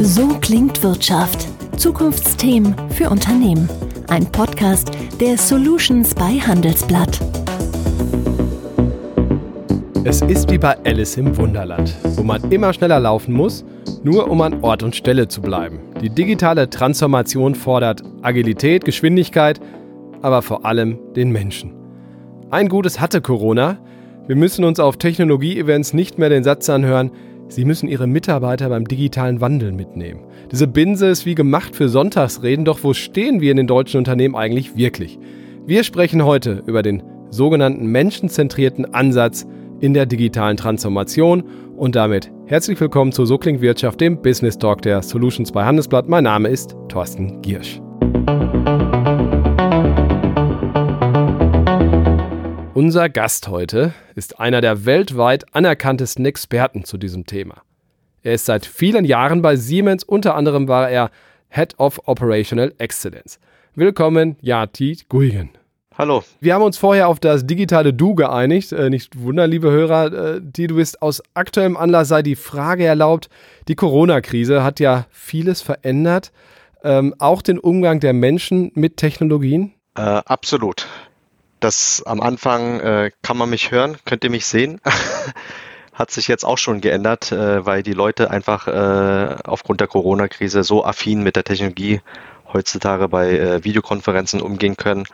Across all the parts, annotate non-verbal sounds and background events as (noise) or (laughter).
So klingt Wirtschaft. Zukunftsthemen für Unternehmen. Ein Podcast der Solutions bei Handelsblatt. Es ist wie bei Alice im Wunderland, wo man immer schneller laufen muss, nur um an Ort und Stelle zu bleiben. Die digitale Transformation fordert Agilität, Geschwindigkeit, aber vor allem den Menschen. Ein Gutes hatte Corona. Wir müssen uns auf Technologie-Events nicht mehr den Satz anhören, Sie müssen Ihre Mitarbeiter beim digitalen Wandel mitnehmen. Diese Binse ist wie gemacht für Sonntagsreden, doch wo stehen wir in den deutschen Unternehmen eigentlich wirklich? Wir sprechen heute über den sogenannten menschenzentrierten Ansatz in der digitalen Transformation und damit herzlich willkommen zu So klingt Wirtschaft, dem Business Talk der Solutions bei Handelsblatt. Mein Name ist Thorsten Giersch. Unser Gast heute ist einer der weltweit anerkanntesten Experten zu diesem Thema. Er ist seit vielen Jahren bei Siemens, unter anderem war er Head of Operational Excellence. Willkommen, Yati Guigen. Hallo. Wir haben uns vorher auf das digitale Du geeinigt. Äh, nicht wundern, liebe Hörer, äh, die du bist. Aus aktuellem Anlass sei die Frage erlaubt. Die Corona-Krise hat ja vieles verändert. Ähm, auch den Umgang der Menschen mit Technologien? Äh, absolut. Das am Anfang äh, kann man mich hören, könnt ihr mich sehen. (laughs) Hat sich jetzt auch schon geändert, äh, weil die Leute einfach äh, aufgrund der Corona-Krise so affin mit der Technologie heutzutage bei äh, Videokonferenzen umgehen können.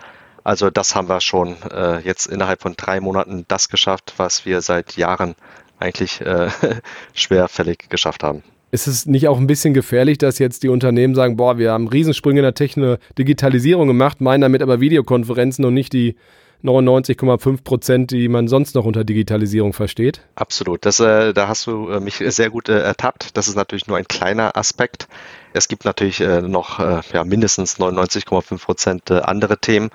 Also das haben wir schon äh, jetzt innerhalb von drei Monaten das geschafft, was wir seit Jahren eigentlich äh, (laughs) schwerfällig geschafft haben. Ist es nicht auch ein bisschen gefährlich, dass jetzt die Unternehmen sagen, boah, wir haben Riesensprünge in der Techno Digitalisierung gemacht, meinen damit aber Videokonferenzen und nicht die 99,5 Prozent, die man sonst noch unter Digitalisierung versteht? Absolut. Das, äh, da hast du äh, mich sehr gut äh, ertappt. Das ist natürlich nur ein kleiner Aspekt. Es gibt natürlich äh, noch äh, ja, mindestens 99,5 Prozent äh, andere Themen.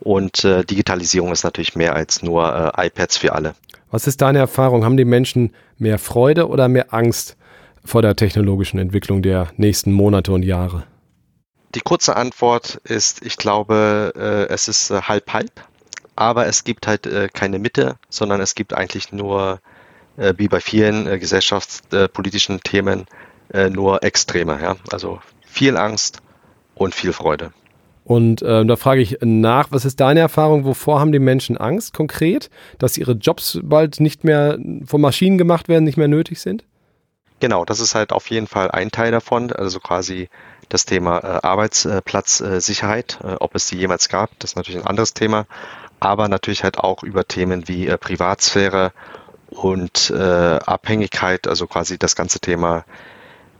Und Digitalisierung ist natürlich mehr als nur iPads für alle. Was ist deine Erfahrung? Haben die Menschen mehr Freude oder mehr Angst vor der technologischen Entwicklung der nächsten Monate und Jahre? Die kurze Antwort ist, ich glaube, äh, es ist äh, halb halb, aber es gibt halt äh, keine Mitte, sondern es gibt eigentlich nur, wie bei vielen gesellschaftspolitischen Themen, nur Extreme. Ja? Also viel Angst und viel Freude. Und äh, da frage ich nach, was ist deine Erfahrung? Wovor haben die Menschen Angst konkret? Dass ihre Jobs bald nicht mehr von Maschinen gemacht werden, nicht mehr nötig sind? Genau, das ist halt auf jeden Fall ein Teil davon, also quasi das Thema äh, Arbeitsplatzsicherheit, äh, ob es die jemals gab, das ist natürlich ein anderes Thema, aber natürlich halt auch über Themen wie äh, Privatsphäre und äh, Abhängigkeit, also quasi das ganze Thema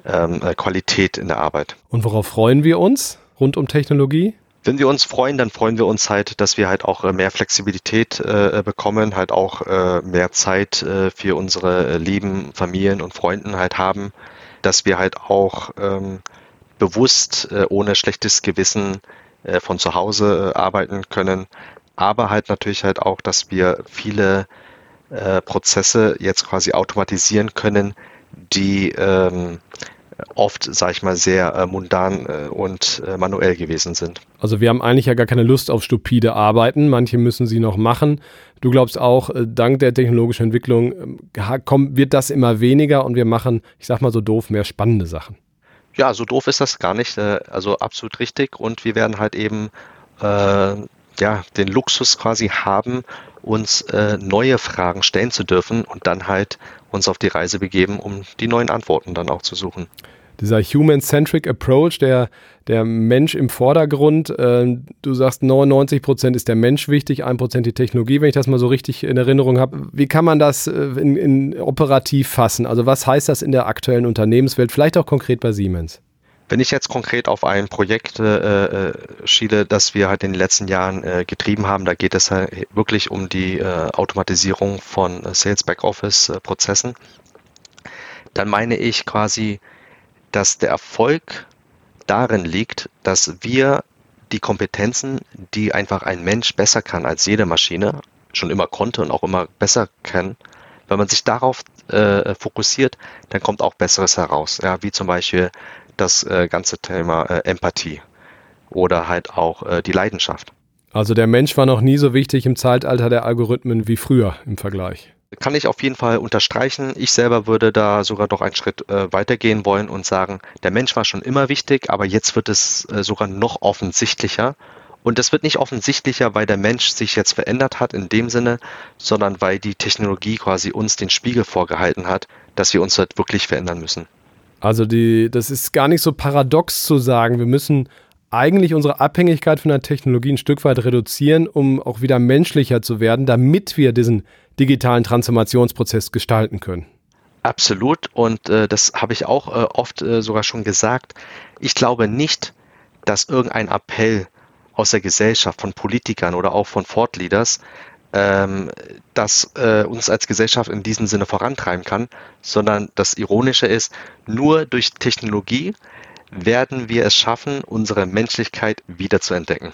ähm, äh, Qualität in der Arbeit. Und worauf freuen wir uns rund um Technologie? Wenn wir uns freuen, dann freuen wir uns halt, dass wir halt auch äh, mehr Flexibilität äh, bekommen, halt auch äh, mehr Zeit äh, für unsere äh, lieben Familien und Freunden halt haben, dass wir halt auch ähm, bewusst äh, ohne schlechtes Gewissen äh, von zu Hause äh, arbeiten können, aber halt natürlich halt auch, dass wir viele äh, Prozesse jetzt quasi automatisieren können, die ähm, oft, sag ich mal, sehr äh, mundan äh, und äh, manuell gewesen sind. Also wir haben eigentlich ja gar keine Lust auf stupide Arbeiten. Manche müssen sie noch machen. Du glaubst auch, äh, dank der technologischen Entwicklung äh, kommt, wird das immer weniger und wir machen, ich sag mal so doof, mehr spannende Sachen. Ja, so doof ist das gar nicht. Äh, also absolut richtig. Und wir werden halt eben ja, den Luxus quasi haben, uns äh, neue Fragen stellen zu dürfen und dann halt uns auf die Reise begeben, um die neuen Antworten dann auch zu suchen. Dieser Human-Centric Approach, der, der Mensch im Vordergrund, äh, du sagst 99 Prozent ist der Mensch wichtig, 1 Prozent die Technologie, wenn ich das mal so richtig in Erinnerung habe. Wie kann man das äh, in, in operativ fassen? Also was heißt das in der aktuellen Unternehmenswelt, vielleicht auch konkret bei Siemens? Wenn ich jetzt konkret auf ein Projekt äh, äh, schiele, das wir halt in den letzten Jahren äh, getrieben haben, da geht es halt wirklich um die äh, Automatisierung von äh, Sales Backoffice äh, Prozessen, dann meine ich quasi, dass der Erfolg darin liegt, dass wir die Kompetenzen, die einfach ein Mensch besser kann als jede Maschine, schon immer konnte und auch immer besser kann, wenn man sich darauf äh, fokussiert, dann kommt auch Besseres heraus. Ja, wie zum Beispiel das äh, ganze Thema äh, Empathie oder halt auch äh, die Leidenschaft. Also der Mensch war noch nie so wichtig im Zeitalter der Algorithmen wie früher im Vergleich. Kann ich auf jeden Fall unterstreichen. Ich selber würde da sogar noch einen Schritt äh, weitergehen wollen und sagen, der Mensch war schon immer wichtig, aber jetzt wird es äh, sogar noch offensichtlicher. Und das wird nicht offensichtlicher, weil der Mensch sich jetzt verändert hat in dem Sinne, sondern weil die Technologie quasi uns den Spiegel vorgehalten hat, dass wir uns halt wirklich verändern müssen. Also die, das ist gar nicht so paradox zu sagen, wir müssen eigentlich unsere Abhängigkeit von der Technologie ein Stück weit reduzieren, um auch wieder menschlicher zu werden, damit wir diesen digitalen Transformationsprozess gestalten können. Absolut. Und äh, das habe ich auch äh, oft äh, sogar schon gesagt. Ich glaube nicht, dass irgendein Appell aus der Gesellschaft, von Politikern oder auch von Fortleaders, ähm, das äh, uns als Gesellschaft in diesem Sinne vorantreiben kann, sondern das Ironische ist, nur durch Technologie werden wir es schaffen, unsere Menschlichkeit wiederzuentdecken.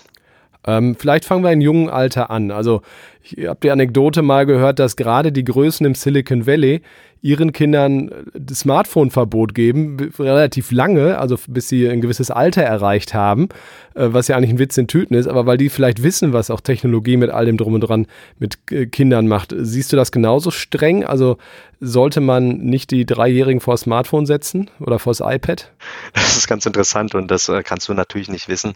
Ähm, vielleicht fangen wir in jungen Alter an. Also ich habe die Anekdote mal gehört, dass gerade die Größen im Silicon Valley ihren Kindern das Smartphone-Verbot geben, relativ lange, also bis sie ein gewisses Alter erreicht haben, äh, was ja eigentlich ein Witz in Tüten ist, aber weil die vielleicht wissen, was auch Technologie mit all dem drum und dran mit äh, Kindern macht. Siehst du das genauso streng? Also sollte man nicht die Dreijährigen vor das Smartphone setzen oder vor das iPad? (laughs) Das ist ganz interessant und das äh, kannst du natürlich nicht wissen.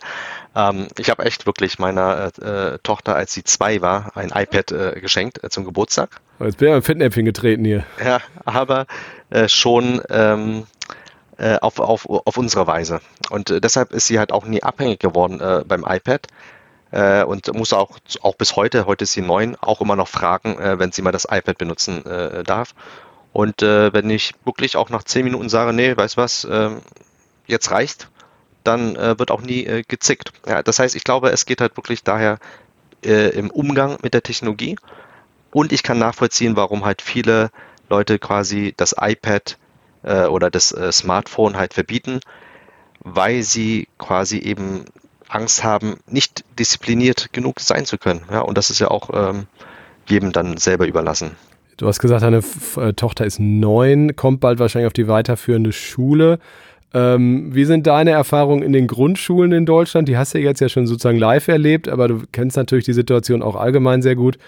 Ähm, ich habe echt wirklich meiner äh, Tochter, als sie zwei war, ein iPad äh, geschenkt äh, zum Geburtstag. Jetzt bin ich am Fettnäpfchen getreten hier. Ja, aber äh, schon ähm, äh, auf, auf, auf unsere Weise. Und äh, deshalb ist sie halt auch nie abhängig geworden äh, beim iPad äh, und muss auch, auch bis heute, heute ist sie neun, auch immer noch fragen, äh, wenn sie mal das iPad benutzen darf. Und wenn ich wirklich auch nach zehn Minuten sage, nee, weißt was, äh, jetzt reicht, dann wird auch nie gezickt. Ja, das heißt, ich glaube, es geht halt wirklich daher im Umgang mit der Technologie. Und ich kann nachvollziehen, warum halt viele Leute quasi das iPad äh, oder das äh, Smartphone halt verbieten, weil sie quasi eben Angst haben, nicht diszipliniert genug sein zu können. Ja, und das ist ja auch ähm, jedem dann selber überlassen. Du hast gesagt, deine F äh, Tochter ist neun, kommt bald wahrscheinlich auf die weiterführende Schule. Ähm, wie sind deine Erfahrungen in den Grundschulen in Deutschland? Die hast du jetzt ja schon sozusagen live erlebt, aber du kennst natürlich die Situation auch allgemein sehr gut.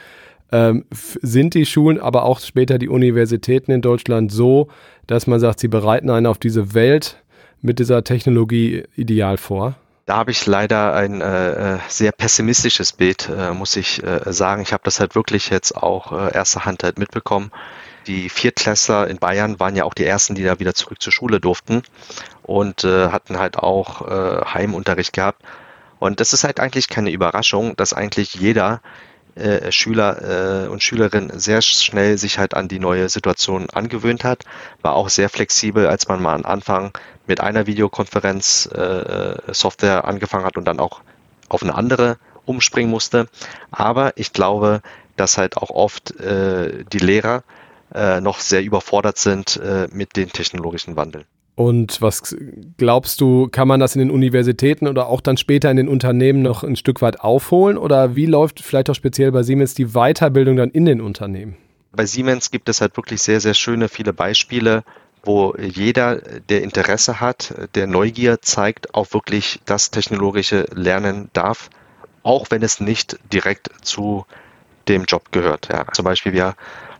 Ähm, sind die Schulen, aber auch später die Universitäten in Deutschland so, dass man sagt, sie bereiten einen auf diese Welt mit dieser Technologie ideal vor? Da habe ich leider ein äh, äh, sehr pessimistisches Bild, äh, muss ich äh, sagen. Ich habe das halt wirklich jetzt auch äh, erster Hand halt mitbekommen. Die Viertklässler in Bayern waren ja auch die ersten, die da wieder zurück zur Schule durften und äh, hatten halt auch äh, Heimunterricht gehabt. Und das ist halt eigentlich keine Überraschung, dass eigentlich jeder äh, Schüler äh, und Schülerin sehr schnell sich halt an die neue Situation angewöhnt hat, war auch sehr flexibel, als man mal am Anfang mit einer Videokonferenz äh, Software angefangen hat und dann auch auf eine andere umspringen musste. Aber ich glaube, dass halt auch oft äh, die Lehrer äh, noch sehr überfordert sind äh, mit den technologischen Wandel. Und was glaubst du, kann man das in den Universitäten oder auch dann später in den Unternehmen noch ein Stück weit aufholen? Oder wie läuft vielleicht auch speziell bei Siemens die Weiterbildung dann in den Unternehmen? Bei Siemens gibt es halt wirklich sehr, sehr schöne, viele Beispiele, wo jeder, der Interesse hat, der Neugier zeigt, auch wirklich das technologische lernen darf, auch wenn es nicht direkt zu dem Job gehört. Ja. Zum Beispiel, wir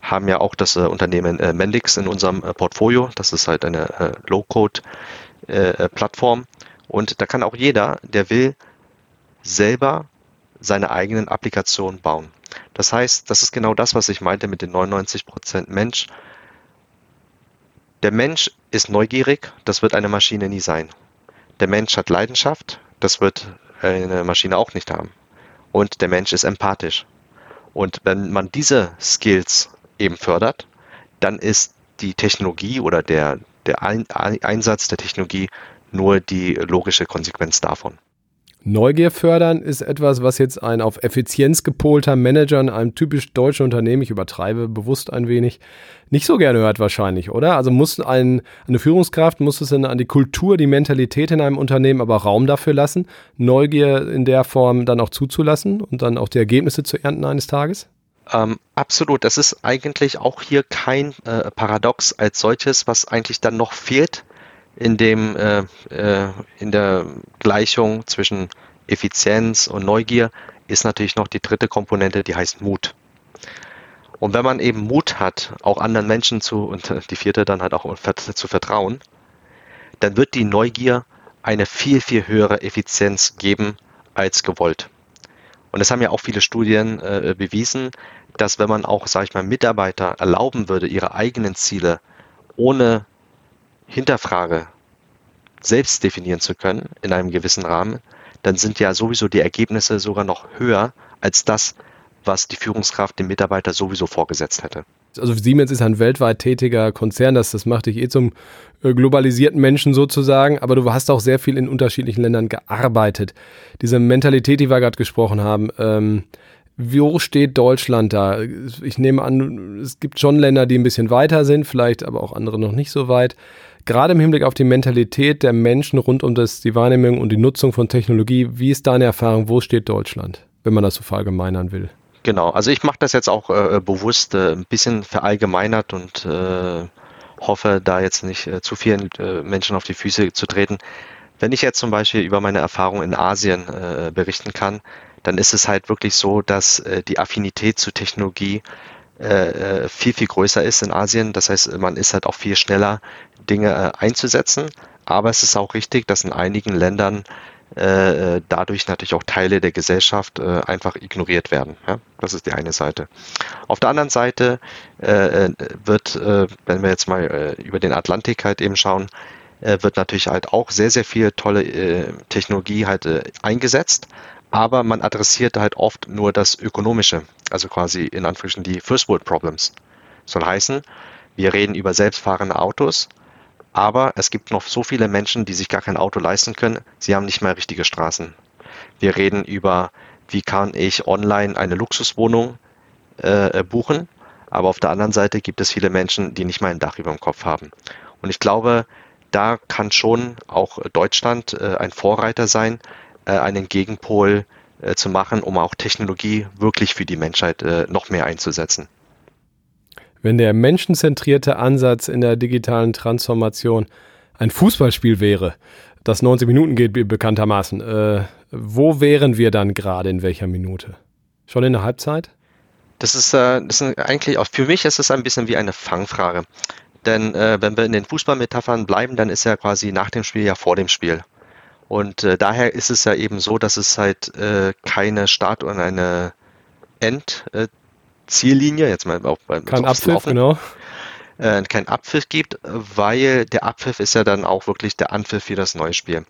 haben ja auch das äh, Unternehmen äh, Mendix in unserem äh, Portfolio. Das ist halt eine Low-Code-Plattform. Und da kann auch jeder, der will, selber seine eigenen Applikationen bauen. Das heißt, das ist genau das, was ich meinte mit den 99% Mensch. Der Mensch ist neugierig, das wird eine Maschine nie sein. Der Mensch hat Leidenschaft, das wird eine Maschine auch nicht haben. Und der Mensch ist empathisch. Und wenn man diese Skills eben fördert, dann ist die Technologie oder der, der Einsatz der Technologie nur die logische Konsequenz davon. Neugier fördern ist etwas, was jetzt ein auf Effizienz gepolter Manager in einem typisch deutschen Unternehmen, ich übertreibe bewusst ein wenig, nicht so gerne hört wahrscheinlich, oder? Also muss ein, eine Führungskraft, muss es an die Kultur, die Mentalität in einem Unternehmen aber Raum dafür lassen, Neugier in der Form dann auch zuzulassen und dann auch die Ergebnisse zu ernten eines Tages? Ähm, absolut. Das ist eigentlich auch hier kein äh, Paradox als solches, was eigentlich dann noch fehlt in dem äh, äh, in der Gleichung zwischen Effizienz und Neugier ist natürlich noch die dritte Komponente, die heißt Mut. Und wenn man eben Mut hat, auch anderen Menschen zu, und die vierte dann halt auch zu vertrauen, dann wird die Neugier eine viel, viel höhere Effizienz geben als gewollt. Und das haben ja auch viele Studien äh, bewiesen, dass wenn man auch, sage ich mal, Mitarbeiter erlauben würde, ihre eigenen Ziele ohne Hinterfrage selbst definieren zu können in einem gewissen Rahmen, dann sind ja sowieso die Ergebnisse sogar noch höher als das, was die Führungskraft dem Mitarbeiter sowieso vorgesetzt hätte. Also Siemens ist ein weltweit tätiger Konzern, das, das macht dich eh zum äh, globalisierten Menschen sozusagen, aber du hast auch sehr viel in unterschiedlichen Ländern gearbeitet. Diese Mentalität, die wir gerade gesprochen haben, ähm, wo steht Deutschland da? Ich nehme an, es gibt schon Länder, die ein bisschen weiter sind, vielleicht aber auch andere noch nicht so weit. Gerade im Hinblick auf die Mentalität der Menschen rund um das, die Wahrnehmung und die Nutzung von Technologie, wie ist deine Erfahrung? Wo steht Deutschland, wenn man das so verallgemeinern will? Genau, also ich mache das jetzt auch äh, bewusst äh, ein bisschen verallgemeinert und äh, hoffe, da jetzt nicht äh, zu vielen äh, Menschen auf die Füße zu treten. Wenn ich jetzt zum Beispiel über meine Erfahrung in Asien äh, berichten kann, dann ist es halt wirklich so, dass die Affinität zu Technologie viel, viel größer ist in Asien. Das heißt, man ist halt auch viel schneller, Dinge einzusetzen. Aber es ist auch richtig, dass in einigen Ländern äh, dadurch natürlich auch Teile der Gesellschaft äh, einfach ignoriert werden. Ja? Das ist die eine Seite. Auf der anderen Seite äh, wird, äh, wenn wir jetzt mal äh, über den Atlantik halt eben schauen, äh, wird natürlich halt auch sehr, sehr viel tolle äh, Technologie halt äh, eingesetzt. Aber man adressiert halt oft nur das Ökonomische, also quasi in Anführungsstrichen die First World Problems. Soll heißen, wir reden über selbstfahrende Autos, aber es gibt noch so viele Menschen, die sich gar kein Auto leisten können. Sie haben nicht mehr richtige Straßen. Wir reden über, wie kann ich online eine Luxuswohnung äh, buchen. Aber auf der anderen Seite gibt es viele Menschen, die nicht mal ein Dach über dem Kopf haben. Und ich glaube, da kann schon auch Deutschland äh, ein Vorreiter sein, äh, einen Gegenpol äh, zu machen, um auch Technologie wirklich für die Menschheit äh, noch mehr einzusetzen. Wenn der menschenzentrierte Ansatz in der digitalen Transformation ein Fußballspiel wäre, das 90 Minuten geht bekanntermaßen, äh, wo wären wir dann gerade in welcher Minute? Schon in der Halbzeit? Das ist, äh, das ist eigentlich auch für mich ist es ein bisschen wie eine Fangfrage. Denn äh, wenn wir in den Fußballmetaphern bleiben, dann ist ja quasi nach dem Spiel ja vor dem Spiel. Und äh, daher ist es ja eben so, dass es halt äh, keine Start- und eine End- äh, Ziellinie, jetzt mal auch beim Kein Abpfiff, genau. Äh, kein Abpfiff gibt, weil der Abpfiff ist ja dann auch wirklich der Anpfiff für das neue Spiel.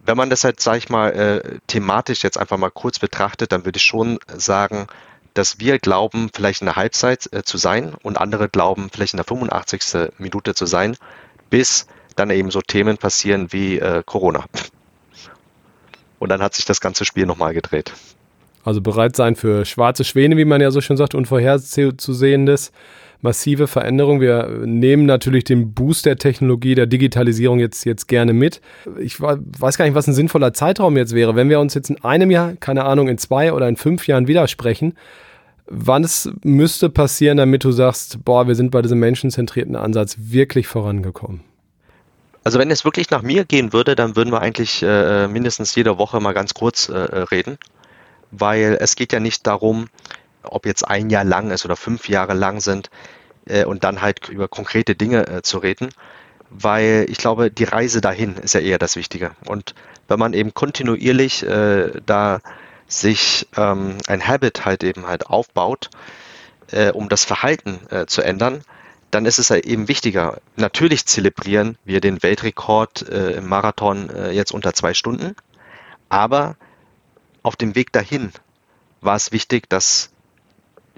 Wenn man das halt, sag ich mal, äh, thematisch jetzt einfach mal kurz betrachtet, dann würde ich schon sagen, dass wir glauben, vielleicht in der Halbzeit äh, zu sein und andere glauben, vielleicht in der 85. Minute zu sein, bis dann eben so Themen passieren wie äh, Corona. Und dann hat sich das ganze Spiel nochmal gedreht. Also bereit sein für schwarze Schwäne, wie man ja so schön sagt, unvorherzusehendes, massive Veränderung. Wir nehmen natürlich den Boost der Technologie, der Digitalisierung jetzt, jetzt gerne mit. Ich weiß gar nicht, was ein sinnvoller Zeitraum jetzt wäre. Wenn wir uns jetzt in einem Jahr, keine Ahnung, in zwei oder in fünf Jahren widersprechen, wann es müsste passieren, damit du sagst, boah, wir sind bei diesem menschenzentrierten Ansatz wirklich vorangekommen? Also wenn es wirklich nach mir gehen würde, dann würden wir eigentlich äh, mindestens jede Woche mal ganz kurz äh, reden weil es geht ja nicht darum, ob jetzt ein Jahr lang ist oder fünf Jahre lang sind äh, und dann halt über konkrete Dinge äh, zu reden, weil ich glaube, die Reise dahin ist ja eher das Wichtige. Und wenn man eben kontinuierlich äh, da sich ähm, ein Habit halt eben halt aufbaut, äh, um das Verhalten äh, zu ändern, dann ist es ja eben wichtiger. Natürlich zelebrieren wir den Weltrekord äh, im Marathon jetzt unter zwei Stunden, aber auf dem Weg dahin war es wichtig, dass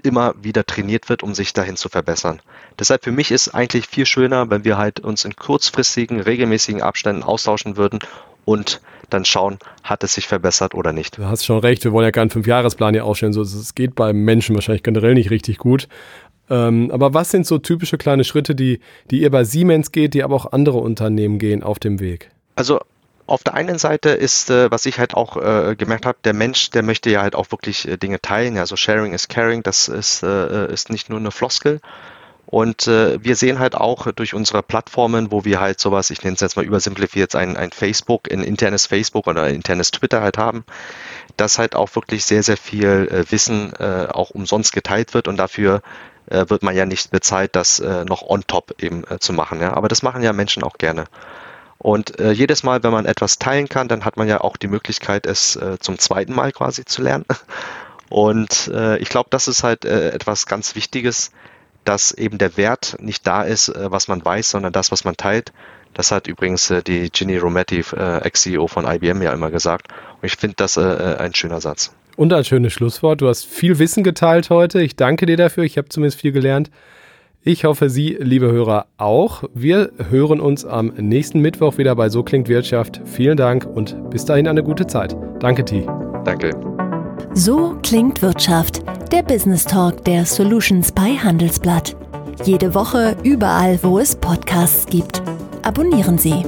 immer wieder trainiert wird, um sich dahin zu verbessern. Deshalb für mich ist eigentlich viel schöner, wenn wir halt uns in kurzfristigen, regelmäßigen Abständen austauschen würden und dann schauen, hat es sich verbessert oder nicht. Du hast schon recht, wir wollen ja keinen Fünfjahresplan hier aufstellen, so es geht beim Menschen wahrscheinlich generell nicht richtig gut. Ähm, aber was sind so typische kleine Schritte, die, die ihr bei Siemens geht, die aber auch andere Unternehmen gehen auf dem Weg? Also auf der einen Seite ist, äh, was ich halt auch äh, gemerkt habe, der Mensch, der möchte ja halt auch wirklich äh, Dinge teilen. Also Sharing is Caring, das ist, ist nicht nur eine Floskel. Und wir sehen halt auch durch unsere Plattformen, wo wir halt sowas, ich nenne es jetzt mal übersimplifiert, ein, ein Facebook, ein internes Facebook oder ein internes Twitter halt haben, dass halt auch wirklich sehr, sehr viel Wissen auch umsonst geteilt wird und dafür wird man ja nicht bezahlt, das noch on top eben zu machen. Ja? Aber das machen ja Menschen auch gerne. Und äh, jedes Mal, wenn man etwas teilen kann, dann hat man ja auch die Möglichkeit, es äh, zum zweiten Mal quasi zu lernen. (laughs) Und äh, ich glaube, das ist halt äh, etwas ganz Wichtiges, dass eben der Wert nicht da ist, äh, was man weiß, sondern das, was man teilt. Das hat übrigens äh, die Ginny Rometty, Ex-CEO von IBM, ja immer gesagt. Und ich finde das ein schöner Satz. Und ein schönes Schlusswort. Du hast viel Wissen geteilt heute. Ich danke dir dafür. Ich habe zumindest viel gelernt. Ich hoffe, Sie, liebe Hörer, auch. Wir hören uns am nächsten Mittwoch wieder bei So klingt Wirtschaft. Vielen Dank und bis dahin eine gute Zeit. Danke, Ti. Danke. So klingt Wirtschaft, der Business Talk der Solutions bei Handelsblatt. Jede Woche überall, wo es Podcasts gibt. Abonnieren Sie.